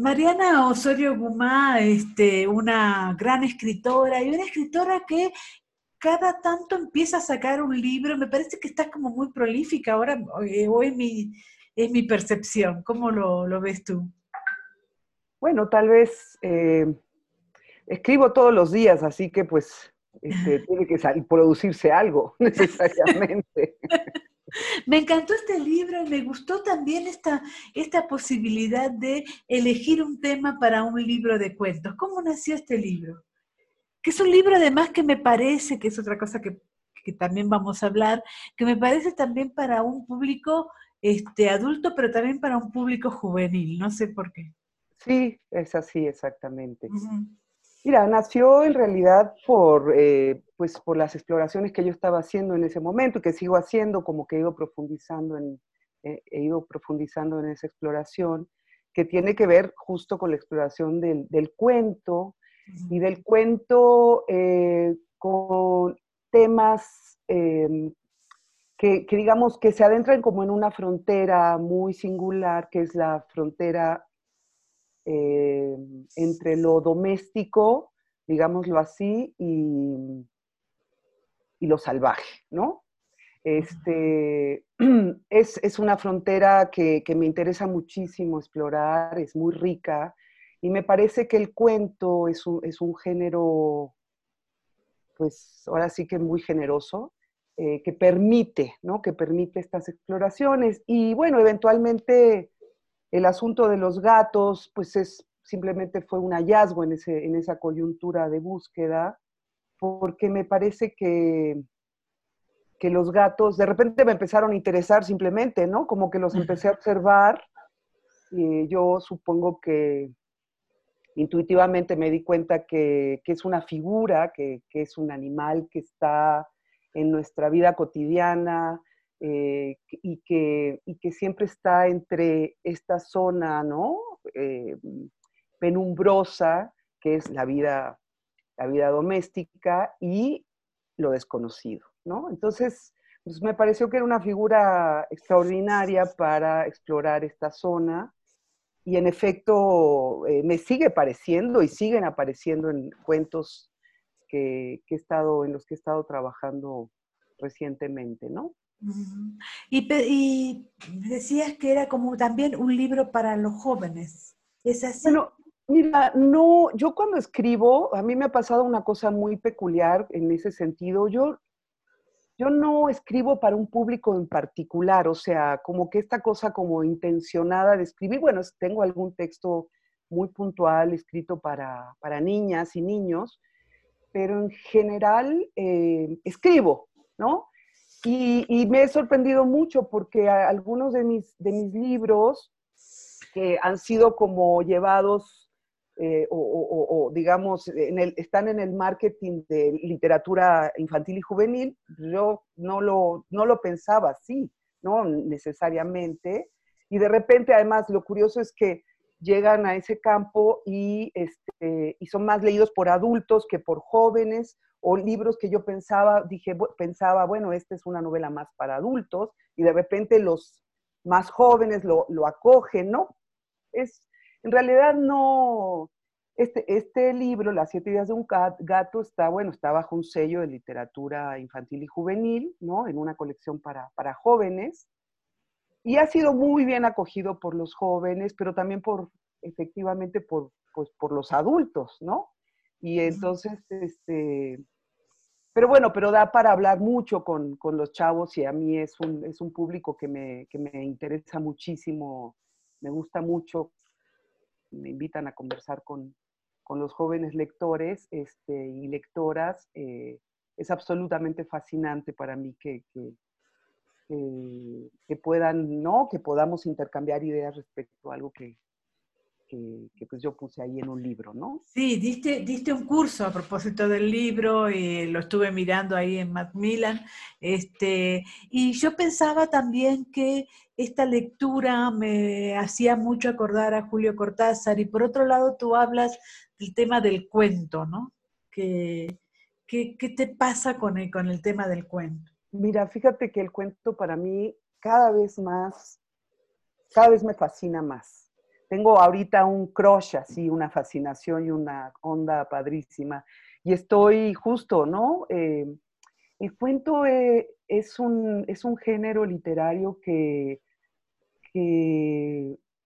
Mariana Osorio Gumá, este, una gran escritora y una escritora que cada tanto empieza a sacar un libro. Me parece que está como muy prolífica ahora, eh, o es mi, es mi percepción. ¿Cómo lo, ves tú? Bueno, tal vez eh, escribo todos los días, así que pues este, tiene que producirse algo necesariamente. Me encantó este libro y me gustó también esta, esta posibilidad de elegir un tema para un libro de cuentos. ¿Cómo nació este libro? Que es un libro además que me parece, que es otra cosa que, también vamos a hablar, que me parece también para un público este, adulto, pero también para un público juvenil, no sé por qué. Sí, es así exactamente. Mira, nació en realidad por, eh, pues, por las exploraciones que yo estaba haciendo en ese momento y que sigo haciendo, como que he ido profundizando en, eh, he ido profundizando en esa exploración, que tiene que ver justo con la exploración del, cuento y del cuento eh, con temas em, que, que, digamos, que se adentran como en una frontera muy singular, que es la frontera eh, entre lo doméstico, digámoslo así, y, y lo salvaje, ¿no? Este, es, una frontera que, me interesa muchísimo explorar, es muy rica, y me parece que el cuento es un, género, pues ahora sí que muy generoso, eh, que permite, ¿no? Que permite estas exploraciones. Y bueno, eventualmente el asunto de los gatos, pues es, simplemente fue un hallazgo en, ese, en esa coyuntura de búsqueda, porque me parece que, que los gatos de repente me empezaron a interesar simplemente, ¿no? Como que los empecé a observar y yo supongo que intuitivamente me di cuenta que, es una figura, que, que, es un animal que está en nuestra vida cotidiana, eh, y, que, que, siempre está entre esta zona, ¿no? Eh, penumbrosa, que es la vida, la vida doméstica, y lo desconocido, ¿no? Entonces, pues me pareció que era una figura extraordinaria para explorar esta zona, y en efecto eh, me sigue pareciendo y siguen apareciendo en cuentos que, que, he estado, en los que he estado trabajando recientemente, ¿no? Y, decías que era como también un libro para los jóvenes. ¿Es así? Bueno, mira, no, yo cuando escribo, a mí me ha pasado una cosa muy peculiar en ese sentido. Yo, yo no escribo para un público en particular, o sea, como que esta cosa como intencionada de escribir, bueno, tengo algún texto muy puntual escrito para, niñas y niños, pero en general eh, escribo, ¿no? Y, me he sorprendido mucho porque algunos de mis, de mis libros que han sido como llevados eh, o, digamos, en el, están en el marketing de literatura infantil y juvenil, yo no lo, no lo pensaba así, no necesariamente. Y de repente, además, lo curioso es que llegan a ese campo y, este, y son más leídos por adultos que por jóvenes o libros que yo pensaba, dije, pensaba, bueno, esta es una novela más para adultos, y de repente los más jóvenes lo, acogen, ¿no? Es, en realidad no, este, este libro, Las siete días de un gato, está, bueno, está bajo un sello de literatura infantil y juvenil, ¿no? En una colección para, para jóvenes, y ha sido muy bien acogido por los jóvenes, pero también por, efectivamente, por, pues, por los adultos, ¿no? Y entonces, este, pero bueno, pero da para hablar mucho con, los chavos y a mí es un, es un público que me, interesa muchísimo, me gusta mucho, me invitan a conversar con, los jóvenes lectores este, y lectoras. Eh, es absolutamente fascinante para mí que, que, puedan, ¿no? Que podamos intercambiar ideas respecto a algo que, que, pues yo puse ahí en un libro, ¿no? Sí, diste, diste un curso a propósito del libro y lo estuve mirando ahí en Macmillan. Este, y yo pensaba también que esta lectura me hacía mucho acordar a Julio Cortázar y por otro lado tú hablas del tema del cuento, ¿no? ¿Qué, qué, te pasa con el, con el tema del cuento? Mira, fíjate que el cuento para mí cada vez más, cada vez me fascina más tengo ahorita un crush así, una fascinación y una onda padrísima. Y estoy justo, ¿no? Eh, el cuento eh, es, un, es un género literario que,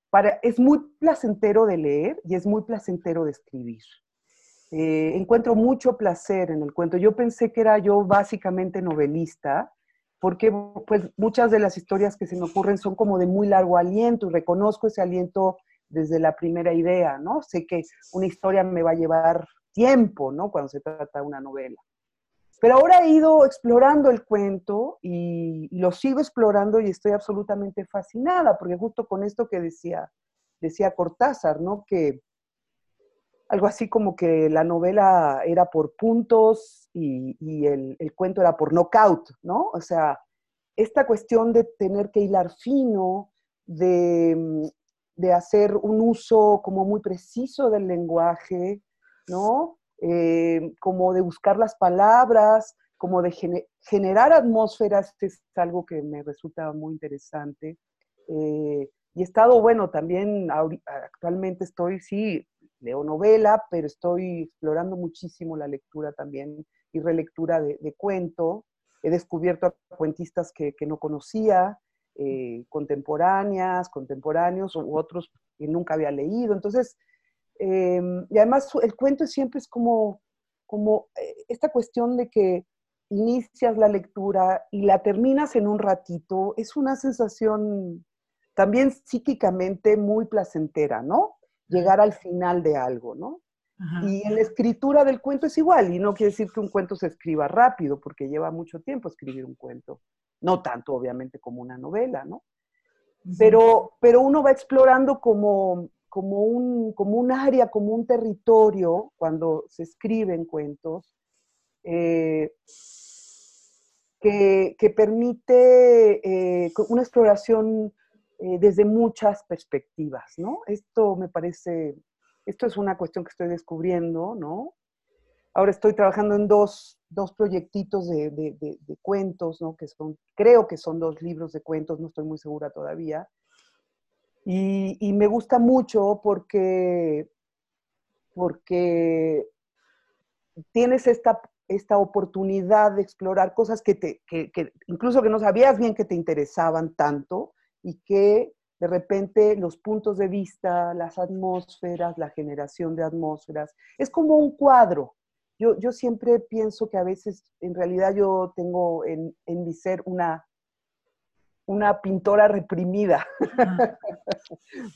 para, es muy placentero de leer y es muy placentero de escribir. Eh, encuentro mucho placer en el cuento. Yo pensé que era yo básicamente novelista, porque pues muchas de las historias que se me ocurren son como de muy largo aliento y reconozco ese aliento desde la primera idea, ¿no? Sé que una historia me va a llevar tiempo, ¿no? Cuando se trata de una novela. Pero ahora he ido explorando el cuento y, lo sigo explorando y estoy absolutamente fascinada, porque justo con esto que decía, decía Cortázar, ¿no? Que algo así como que la novela era por puntos y, el, el, cuento era por knockout, ¿no? O sea, esta cuestión de tener que hilar fino, de, de hacer un uso como muy preciso del lenguaje, ¿no? Eh, como de buscar las palabras, como de generar atmósferas, es algo que me resulta muy interesante. Eh, y he estado, bueno, también actualmente estoy, sí, leo novela, pero estoy explorando muchísimo la lectura también y relectura de, cuento. He descubierto a cuentistas que no conocía, eh, contemporáneas, contemporáneos u otros que nunca había leído. Entonces, em, y además el cuento siempre es como, como eh, esta cuestión de que inicias la lectura y la terminas en un ratito, es una sensación también psíquicamente muy placentera, ¿no? Llegar al final de algo, ¿no? Y en la escritura del cuento es igual, y no quiere decir que un cuento se escriba rápido, porque lleva mucho tiempo escribir un cuento. No tanto, obviamente, como una novela, ¿no? Pero, pero uno va explorando como, como, un, como un área, como un territorio, cuando se escriben cuentos, eh, que, que, permite eh, una exploración eh, desde muchas perspectivas, ¿no? Esto me parece, esto es una cuestión que estoy descubriendo, ¿no? Ahora estoy trabajando en dos, dos proyectitos de, de, de, cuentos, ¿no? que son, creo que son dos libros de cuentos, no estoy muy segura todavía. Y, y me gusta mucho porque, porque tienes esta, esta oportunidad de explorar cosas que, te, que, que incluso que no sabías bien que te interesaban tanto y que de repente los puntos de vista, las atmósferas, la generación de atmósferas, es como un cuadro, yo, yo siempre pienso que a veces, en realidad yo tengo en, en mi ser una, una pintora reprimida,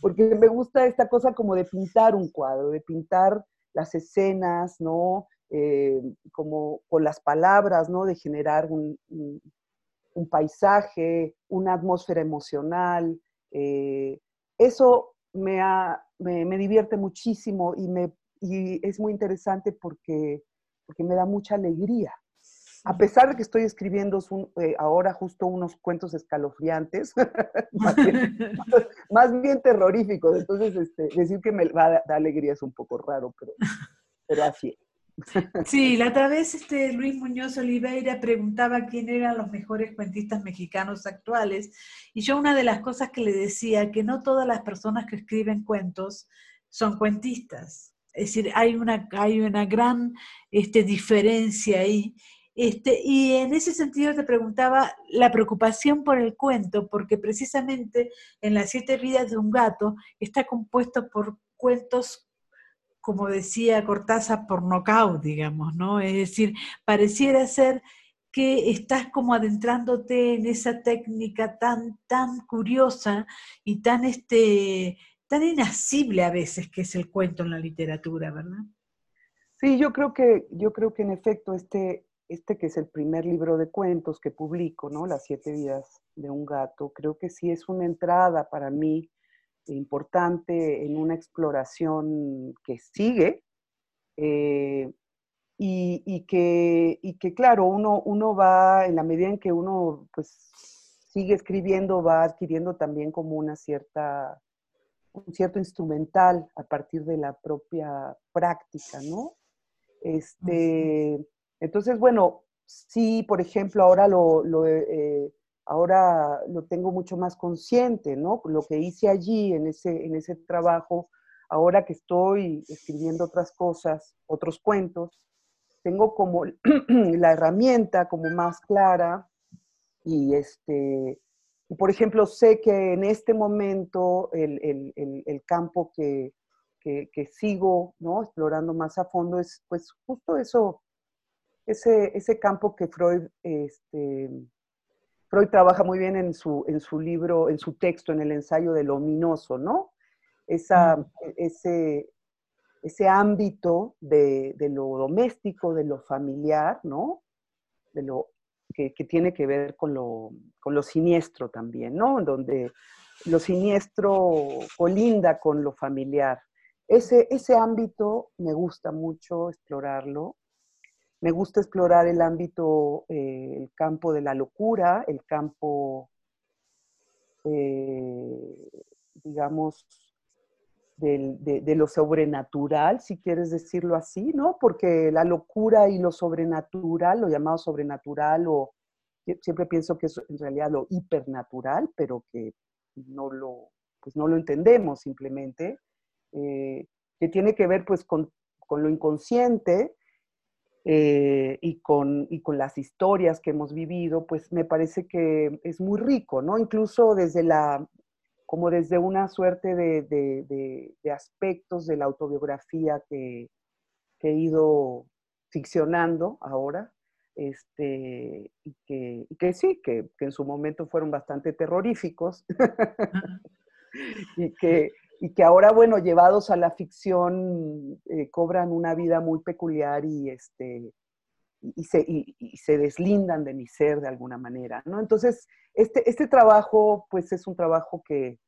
porque me gusta esta cosa como de pintar un cuadro, de pintar las escenas, ¿no? Eh, como con las palabras, ¿no? De generar un, un, paisaje, una atmósfera emocional. Eh, eso me, me, me, divierte muchísimo y, me, y es muy interesante porque porque me da mucha alegría. A pesar de que estoy escribiendo eh, ahora justo unos cuentos escalofriantes, más, bien, terroríficos, entonces este, decir que me va a dar alegría es un poco raro, pero, pero así es. Sí, la otra vez este Luis Muñoz Oliveira preguntaba quién eran los mejores cuentistas mexicanos actuales y yo una de las cosas que le decía que no todas las personas que escriben cuentos son cuentistas. Es decir, hay una, hay una gran este, diferencia ahí. Este, y en ese sentido te preguntaba la preocupación por el cuento, porque precisamente en Las siete vidas de un gato está compuesto por cuentos, como decía Cortázar, por nocaut, digamos, ¿no? Es decir, pareciera ser que estás como adentrándote en esa técnica tan, tan curiosa y tan este, tan inasible a veces que es el cuento en la literatura, ¿verdad? Sí, yo creo que, yo creo que en efecto este, este que es el primer libro de cuentos que publico, ¿no? Las siete vidas de un gato, creo que sí es una entrada para mí importante en una exploración que sigue eh, y, y, que, y que, claro, uno, uno va, en la medida en que uno pues sigue escribiendo, va adquiriendo también como una cierta un cierto instrumental a partir de la propia práctica, ¿no? Este, entonces, bueno, sí, por ejemplo, ahora lo, lo eh, ahora lo tengo mucho más consciente, ¿no? Lo que hice allí en ese, en ese trabajo, ahora que estoy escribiendo otras cosas, otros cuentos, tengo como la herramienta como más clara y este, por ejemplo, sé que en este momento el, el, el, campo que, que, que, sigo ¿no? explorando más a fondo es pues justo eso, ese, ese campo que Freud este, Freud trabaja muy bien en su, en su libro, en su texto, en el ensayo de lo ominoso, ¿no? Esa, ese, ese ámbito de, lo doméstico, de lo familiar, ¿no? De lo que, tiene que ver con lo, con lo siniestro también, ¿no? Donde lo siniestro colinda con lo familiar. Ese, ese ámbito me gusta mucho explorarlo me gusta explorar el ámbito, eh, el campo de la locura, el campo, eh, digamos, de, lo sobrenatural, si quieres decirlo así, ¿no? Porque la locura y lo sobrenatural, lo llamado sobrenatural, o siempre pienso que es en realidad lo hipernatural, pero que no lo, pues no lo entendemos simplemente, eh, que tiene que ver pues con, con lo inconsciente, eh, y, con, y con las historias que hemos vivido, pues me parece que es muy rico, ¿no? Incluso desde la, como desde una suerte de, de, aspectos de la autobiografía que, que, he ido ficcionando ahora, este, y, que, y que sí, que, que, en su momento fueron bastante terroríficos, y que, y que ahora, bueno, llevados a la ficción, eh, cobran una vida muy peculiar y, este, y, se, y, se, deslindan de mi ser de alguna manera, ¿no? Entonces, este, este trabajo, pues es un trabajo que,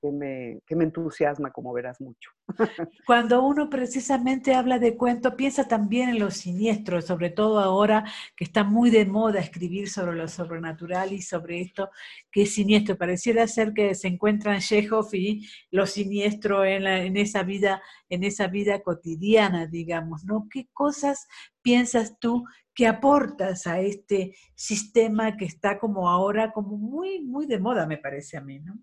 que me, que me, entusiasma, como verás mucho. Cuando uno precisamente habla de cuento, piensa también en lo siniestro, sobre todo ahora que está muy de moda escribir sobre lo sobrenatural y sobre esto que es siniestro. Pareciera ser que se encuentran Chekhov y lo siniestro en, en, esa vida, en esa vida cotidiana, digamos, ¿no? ¿Qué cosas piensas tú que aportas a este sistema que está como ahora, como muy, muy de moda, me parece a mí, ¿no?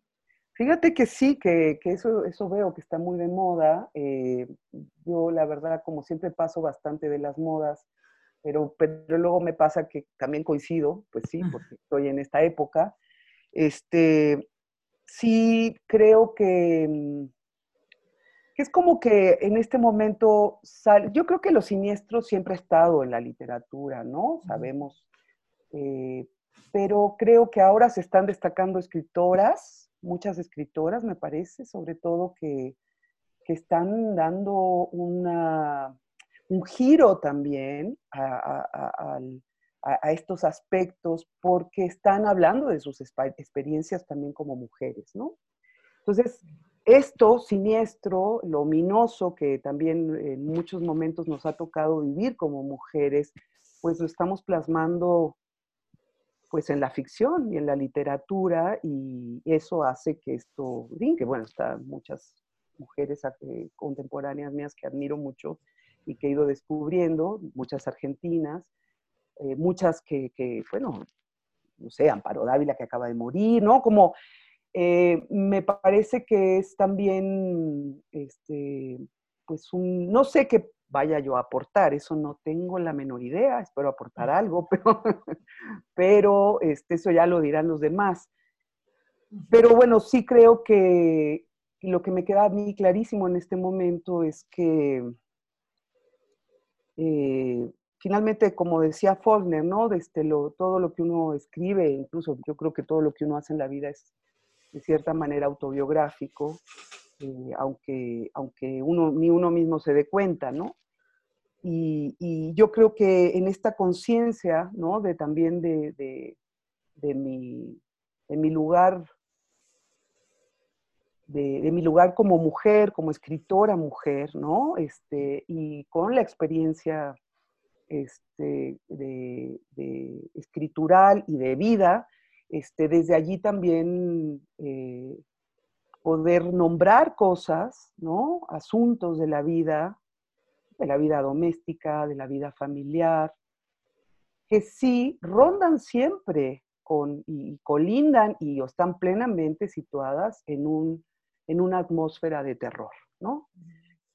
Fíjate que sí, que, eso, eso veo que está muy de moda. Eh, yo la verdad, como siempre paso bastante de las modas, pero, pero luego me pasa que también coincido, pues sí, porque estoy en esta época. Este, sí creo que, mm, que es como que en este momento, sale, yo creo que lo siniestro siempre ha estado en la literatura, ¿no? Sabemos, eh, pero creo que ahora se están destacando escritoras muchas escritoras, me parece, sobre todo que, están dando una, un giro también a, estos aspectos porque están hablando de sus experiencias también como mujeres, ¿no? Entonces, esto siniestro, lo ominoso que también en muchos momentos nos ha tocado vivir como mujeres, pues lo estamos plasmando pues en la ficción y en la literatura y eso hace que esto que bueno, están muchas mujeres eh, contemporáneas mías que admiro mucho y que he ido descubriendo, muchas argentinas, eh, muchas que, que, bueno, no sé, Amparo Dávila que acaba de morir, ¿no? Como eh, me parece que es también, este, pues un, no sé qué vaya yo a aportar, eso no tengo la menor idea, espero aportar algo, pero, pero este, eso ya lo dirán los demás. Pero bueno, sí creo que lo que me queda a mí clarísimo en este momento es que eh, finalmente, como decía Faulkner, ¿no? Desde lo, todo lo que uno escribe, incluso yo creo que todo lo que uno hace en la vida es de cierta manera autobiográfico, eh, aunque, aunque uno, ni uno mismo se dé cuenta, ¿no? Y, yo creo que en esta conciencia, ¿no? De también de, de, mi, mi, lugar, de, mi lugar como mujer, como escritora mujer, ¿no? Este, y con la experiencia este, de, escritural y de vida, este, desde allí también eh, poder nombrar cosas, ¿no? Asuntos de la vida, de la vida doméstica, de la vida familiar, que sí rondan siempre con, y colindan y están plenamente situadas en, un, en una atmósfera de terror, ¿no?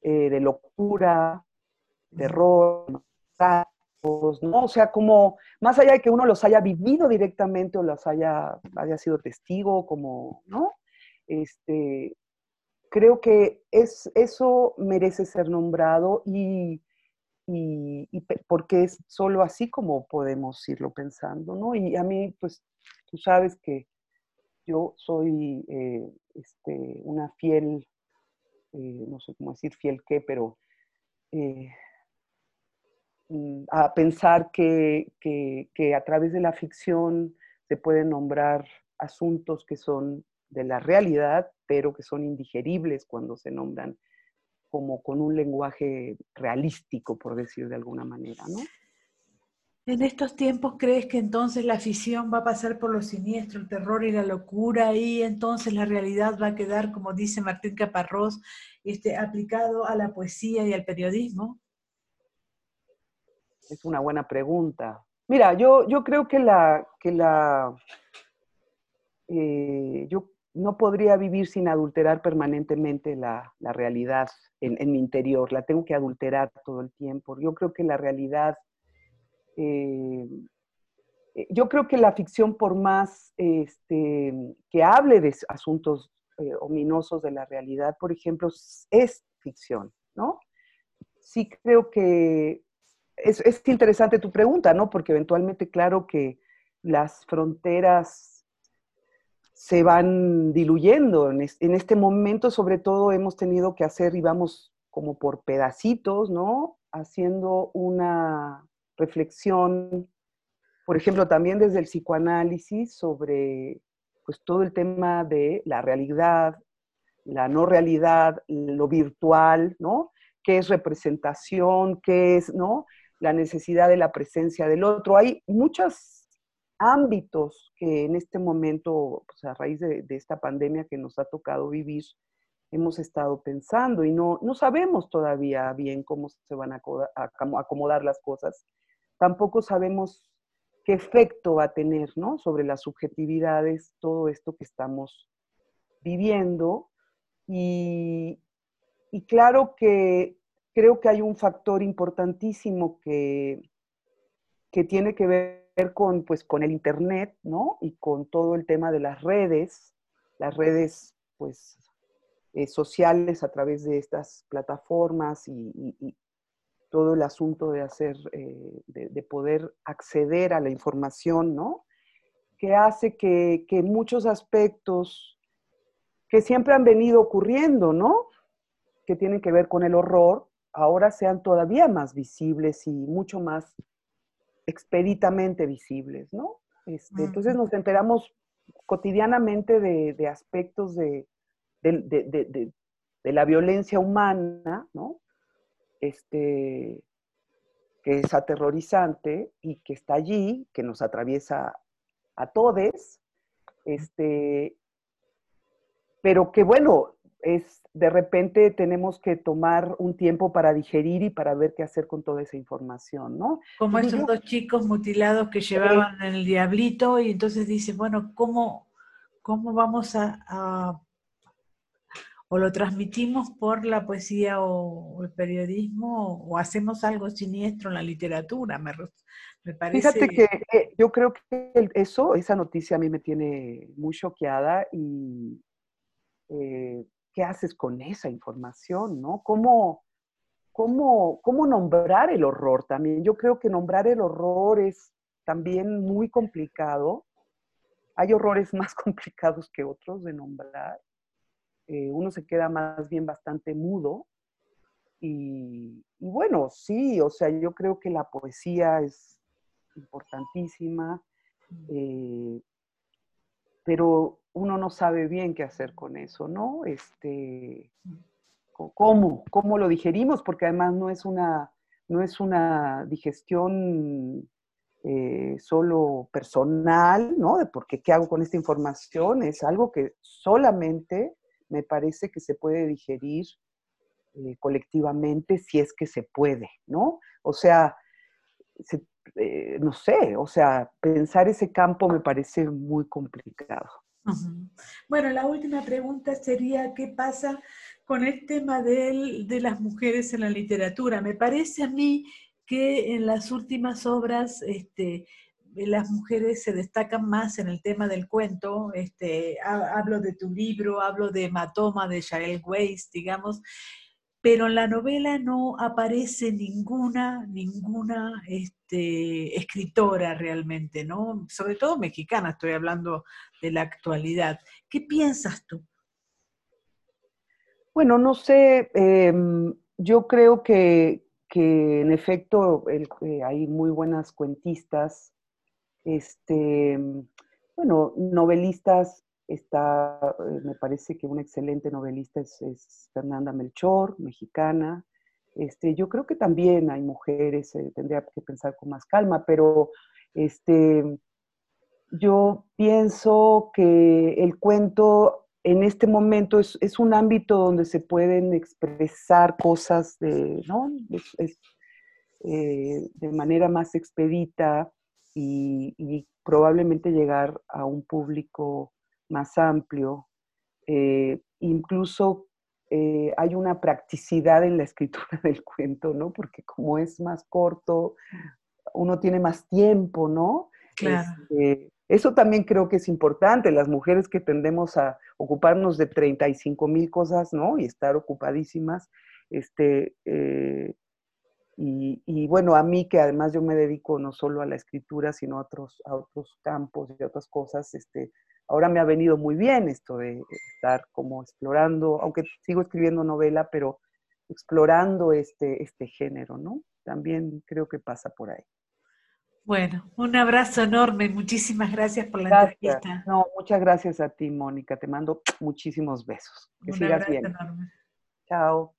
Eh, de locura, terror, ¿no? O sea, como más allá de que uno los haya vivido directamente o los haya, haya sido testigo, como, ¿no? Este, creo que es, eso merece ser nombrado y, y, porque es solo así como podemos irlo pensando, ¿no? Y a mí, pues, tú sabes que yo soy eh, este, una fiel, eh, no sé cómo decir fiel qué, pero eh, mm, a pensar que, que, a través de la ficción se pueden nombrar asuntos que son de la realidad, pero que son indigeribles cuando se nombran como con un lenguaje realístico, por decir de alguna manera, ¿no? En estos tiempos crees que entonces la ficción va a pasar por lo siniestro, el terror y la locura y entonces la realidad va a quedar, como dice Martín Caparrós, este, aplicado a la poesía y al periodismo? Es una buena pregunta. Mira, yo, yo creo que la, que la eh, yo no podría vivir sin adulterar permanentemente la, realidad en, mi interior, la tengo que adulterar todo el tiempo. Yo creo que la realidad, eh, eh, yo creo que la ficción, por más este, que hable de asuntos eh, ominosos de la realidad, por ejemplo, es ficción, ¿no? Sí creo que es, es interesante tu pregunta, ¿no? Porque eventualmente, claro que las fronteras se van diluyendo. En, este momento, sobre todo, hemos tenido que hacer, y vamos como por pedacitos, ¿no? Haciendo una reflexión, por ejemplo, también desde el psicoanálisis sobre pues todo el tema de la realidad, la no realidad, lo virtual, ¿no? ¿Qué es representación? ¿Qué es, ¿no? La necesidad de la presencia del otro. Hay muchas ámbitos que en este momento, pues a raíz de, esta pandemia que nos ha tocado vivir, hemos estado pensando y no, no sabemos todavía bien cómo se van a acomodar las cosas. Tampoco sabemos qué efecto va a tener ¿no? sobre las subjetividades todo esto que estamos viviendo. Y, y claro que creo que hay un factor importantísimo que, que tiene que ver con, pues, con el Internet, ¿no? Y con todo el tema de las redes, las redes, pues, eh, sociales a través de estas plataformas y, todo el asunto de hacer, eh, de, poder acceder a la información, ¿no? Que hace que, que muchos aspectos que siempre han venido ocurriendo, ¿no? Que tienen que ver con el horror, ahora sean todavía más visibles y mucho más expeditamente visibles, ¿no? Este, entonces nos enteramos cotidianamente de, aspectos de, la violencia humana, ¿no? Este, que es aterrorizante y que está allí, que nos atraviesa a todos, este, pero que bueno, es de repente tenemos que tomar un tiempo para digerir y para ver qué hacer con toda esa información, ¿no? Como esos dos chicos mutilados que llevaban el diablito y entonces dice, bueno, ¿cómo, cómo vamos a, o lo transmitimos por la poesía o, el periodismo o hacemos algo siniestro en la literatura? Me, me parece... Fíjate que eh, yo creo que eso, esa noticia a mí me tiene muy choqueada y... Eh, ¿qué haces con esa información? ¿no? ¿Cómo, cómo, cómo nombrar el horror también? Yo creo que nombrar el horror es también muy complicado. Hay horrores más complicados que otros de nombrar. Eh, uno se queda más bien bastante mudo. Y, bueno, sí, o sea, yo creo que la poesía es importantísima, eh, pero uno no sabe bien qué hacer con eso, ¿no? Este, ¿cómo? ¿Cómo lo digerimos? Porque además no es una, no es una digestión eh, solo personal, ¿no? De por qué, qué hago con esta información, es algo que solamente me parece que se puede digerir eh, colectivamente si es que se puede, ¿no? O sea, eh, no sé, o sea, pensar ese campo me parece muy complicado. Bueno, la última pregunta sería, ¿qué pasa con el tema de, las mujeres en la literatura? Me parece a mí que en las últimas obras este, las mujeres se destacan más en el tema del cuento. Este, hablo de tu libro, hablo de Matoma de Jael Weiss, digamos, pero en la novela no aparece ninguna, ninguna este, escritora realmente, ¿no? Sobre todo mexicana, estoy hablando de la actualidad. ¿Qué piensas tú? Bueno, no sé, em, yo creo que, en efecto eh, hay muy buenas cuentistas, este, bueno, novelistas Está, eh, me parece que una excelente novelista es, Fernanda Melchor, mexicana. Este, yo creo que también hay mujeres, eh, tendría que pensar con más calma, pero este, yo pienso que el cuento en este momento es, un ámbito donde se pueden expresar cosas de, eh, de manera más expedita y, probablemente llegar a un público más amplio. Eh, incluso eh, hay una practicidad en la escritura del cuento, ¿no? Porque como es más corto, uno tiene más tiempo, ¿no? Claro. Este, eso también creo que es importante, las mujeres que tendemos a ocuparnos de 35 mil cosas, ¿no? Y estar ocupadísimas, este, eh, y, bueno, a mí que además yo me dedico no solo a la escritura, sino a otros, a otros campos y a otras cosas, este, ahora me ha venido muy bien esto de estar como explorando, aunque sigo escribiendo novela, pero explorando este, este género, ¿no? También creo que pasa por ahí. Bueno, un abrazo enorme, muchísimas gracias por la entrevista. No, muchas gracias a ti, Mónica, te mando muchísimos besos. Que un sigas bien. Enorme. Chao.